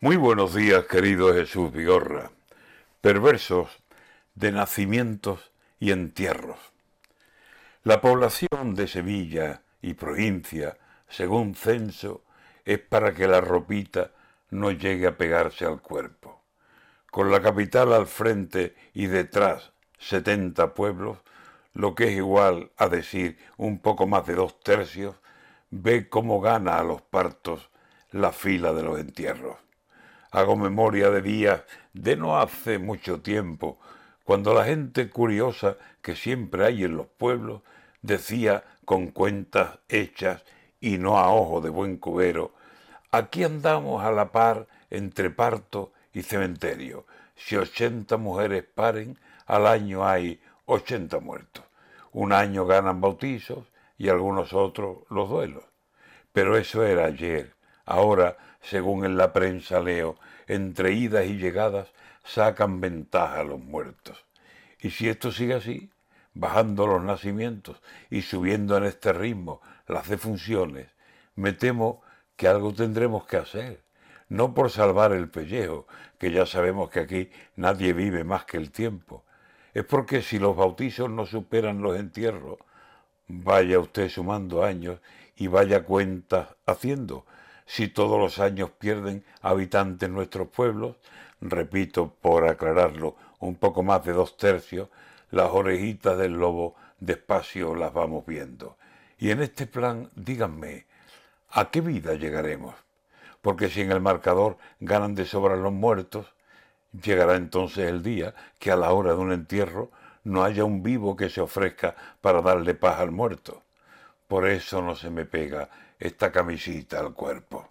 Muy buenos días, querido Jesús Vigorra. Perversos de nacimientos y entierros. La población de Sevilla y provincia, según censo, es para que la ropita no llegue a pegarse al cuerpo. Con la capital al frente y detrás setenta pueblos, lo que es igual a decir un poco más de dos tercios, ve cómo gana a los partos la fila de los entierros. Hago memoria de días de no hace mucho tiempo, cuando la gente curiosa que siempre hay en los pueblos decía con cuentas hechas y no a ojo de buen cubero, aquí andamos a la par entre parto y cementerio. Si ochenta mujeres paren, al año hay ochenta muertos. Un año ganan bautizos y algunos otros los duelos. Pero eso era ayer. Ahora, según en la prensa leo, entre idas y llegadas sacan ventaja a los muertos. Y si esto sigue así, bajando los nacimientos y subiendo en este ritmo las defunciones, me temo que algo tendremos que hacer. No por salvar el pellejo, que ya sabemos que aquí nadie vive más que el tiempo. Es porque si los bautizos no superan los entierros, vaya usted sumando años y vaya cuentas haciendo. Si todos los años pierden habitantes nuestros pueblos, repito por aclararlo, un poco más de dos tercios, las orejitas del lobo despacio las vamos viendo. Y en este plan, díganme, ¿a qué vida llegaremos? Porque si en el marcador ganan de sobra los muertos, llegará entonces el día que a la hora de un entierro no haya un vivo que se ofrezca para darle paz al muerto. Por eso no se me pega esta camisita al cuerpo.